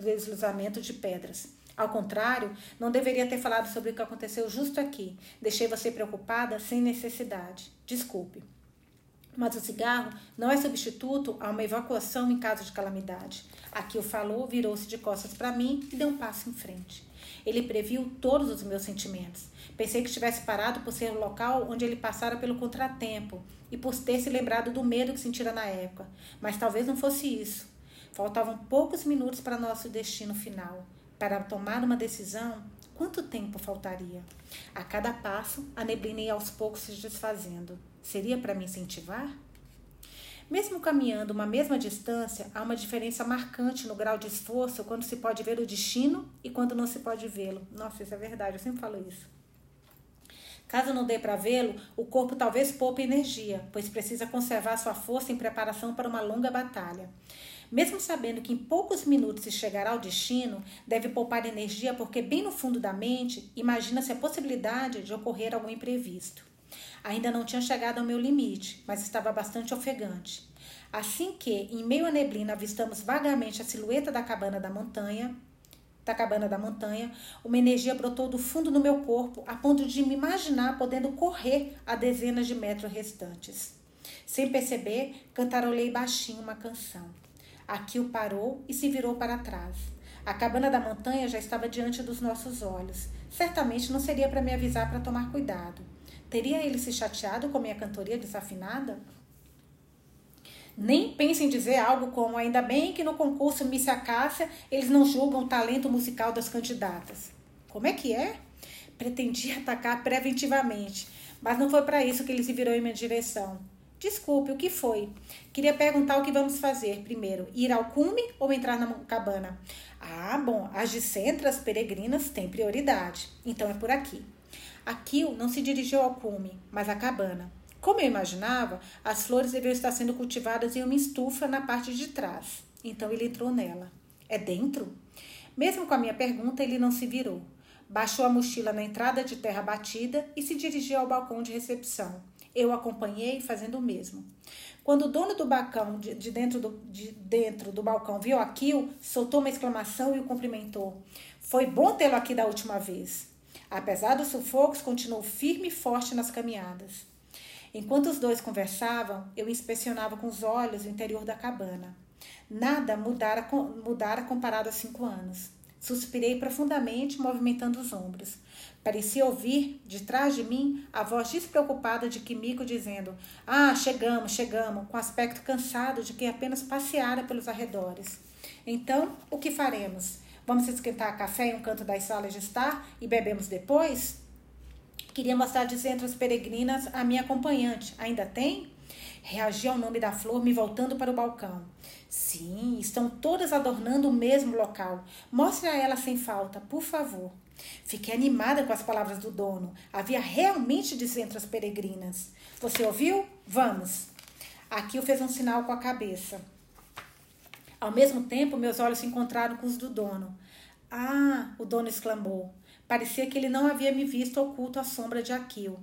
deslizamento de pedras. Ao contrário, não deveria ter falado sobre o que aconteceu justo aqui. Deixei você preocupada sem necessidade. Desculpe. Mas o cigarro não é substituto a uma evacuação em caso de calamidade. Aqui o falou, virou-se de costas para mim e deu um passo em frente. Ele previu todos os meus sentimentos. Pensei que estivesse parado por ser o local onde ele passara pelo contratempo e por ter se lembrado do medo que sentira na época. Mas talvez não fosse isso. Faltavam poucos minutos para nosso destino final. Para tomar uma decisão, quanto tempo faltaria? A cada passo, a neblina ia aos poucos se desfazendo. Seria para me incentivar? Mesmo caminhando uma mesma distância, há uma diferença marcante no grau de esforço quando se pode ver o destino e quando não se pode vê-lo. Nossa, isso é verdade, eu sempre falo isso. Caso não dê para vê-lo, o corpo talvez poupe energia, pois precisa conservar sua força em preparação para uma longa batalha. Mesmo sabendo que em poucos minutos se chegará ao destino, deve poupar energia porque, bem no fundo da mente, imagina-se a possibilidade de ocorrer algum imprevisto. Ainda não tinha chegado ao meu limite, mas estava bastante ofegante. Assim que, em meio à neblina, avistamos vagamente a silhueta da cabana da montanha, da cabana da montanha, uma energia brotou do fundo do meu corpo, a ponto de me imaginar podendo correr a dezenas de metros restantes. Sem perceber, cantarolei baixinho uma canção. Aquilo parou e se virou para trás. A cabana da montanha já estava diante dos nossos olhos. Certamente não seria para me avisar para tomar cuidado. Teria ele se chateado com minha cantoria desafinada? Nem pense em dizer algo como: ainda bem que no concurso Miss Acácia eles não julgam o talento musical das candidatas. Como é que é? Pretendi [LAUGHS] atacar preventivamente, mas não foi para isso que ele se virou em minha direção. Desculpe, o que foi? Queria perguntar o que vamos fazer primeiro: ir ao cume ou entrar na cabana? Ah, bom, as de centras peregrinas têm prioridade, então é por aqui. Aquilo não se dirigiu ao cume, mas à cabana. Como eu imaginava, as flores deviam estar sendo cultivadas em uma estufa na parte de trás. Então ele entrou nela. É dentro? Mesmo com a minha pergunta, ele não se virou. Baixou a mochila na entrada de terra batida e se dirigiu ao balcão de recepção. Eu acompanhei fazendo o mesmo. Quando o dono do balcão, de, de, dentro, do, de dentro do balcão, viu aquilo, soltou uma exclamação e o cumprimentou. Foi bom tê-lo aqui da última vez. Apesar dos sufocos, continuou firme e forte nas caminhadas. Enquanto os dois conversavam, eu inspecionava com os olhos o interior da cabana. Nada mudara, mudara comparado a cinco anos. Suspirei profundamente, movimentando os ombros. Parecia ouvir, de trás de mim, a voz despreocupada de Kimiko dizendo: Ah, chegamos, chegamos, com aspecto cansado de quem apenas passeara pelos arredores. Então, o que faremos? Vamos esquentar café em um canto das salas de estar e bebemos depois? Queria mostrar de centros peregrinas a minha acompanhante. Ainda tem? Reagi ao nome da flor, me voltando para o balcão. Sim, estão todas adornando o mesmo local. Mostre a ela sem falta, por favor. Fiquei animada com as palavras do dono. Havia realmente desentras peregrinas. Você ouviu? Vamos. Aqui fez um sinal com a cabeça. Ao mesmo tempo, meus olhos se encontraram com os do dono. Ah, o dono exclamou. Parecia que ele não havia me visto oculto à sombra de Aquil.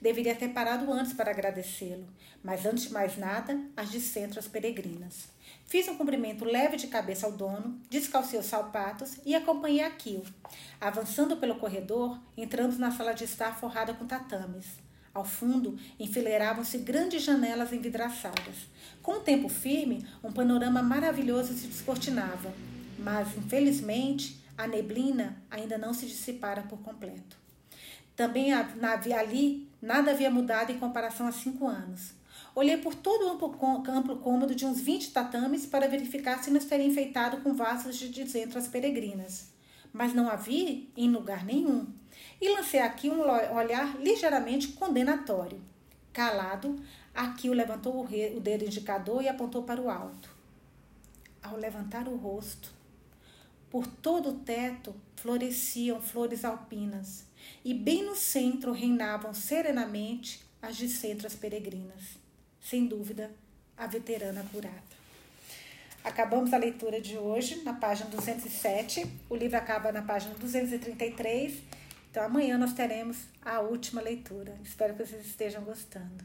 Deveria ter parado antes para agradecê-lo, mas antes de mais nada, as descentras peregrinas. Fiz um cumprimento leve de cabeça ao dono, descalcei os sapatos e acompanhei Akio, avançando pelo corredor, entrando na sala de estar forrada com tatames. Ao fundo, enfileiravam-se grandes janelas envidraçadas. Com o tempo firme, um panorama maravilhoso se descortinava, mas, infelizmente, a neblina ainda não se dissipara por completo. Também ali nada havia mudado em comparação a cinco anos. Olhei por todo o amplo, amplo cômodo de uns 20 tatames para verificar se não estaria enfeitado com vasos de desentras peregrinas. Mas não havia em lugar nenhum. E lancei aqui um olhar ligeiramente condenatório. Calado, Aquilo levantou o dedo indicador e apontou para o alto. Ao levantar o rosto, por todo o teto floresciam flores alpinas, e bem no centro reinavam serenamente as descentras peregrinas sem dúvida, a veterana curada. Acabamos a leitura de hoje na página 207. O livro acaba na página 233. Então amanhã nós teremos a última leitura. Espero que vocês estejam gostando.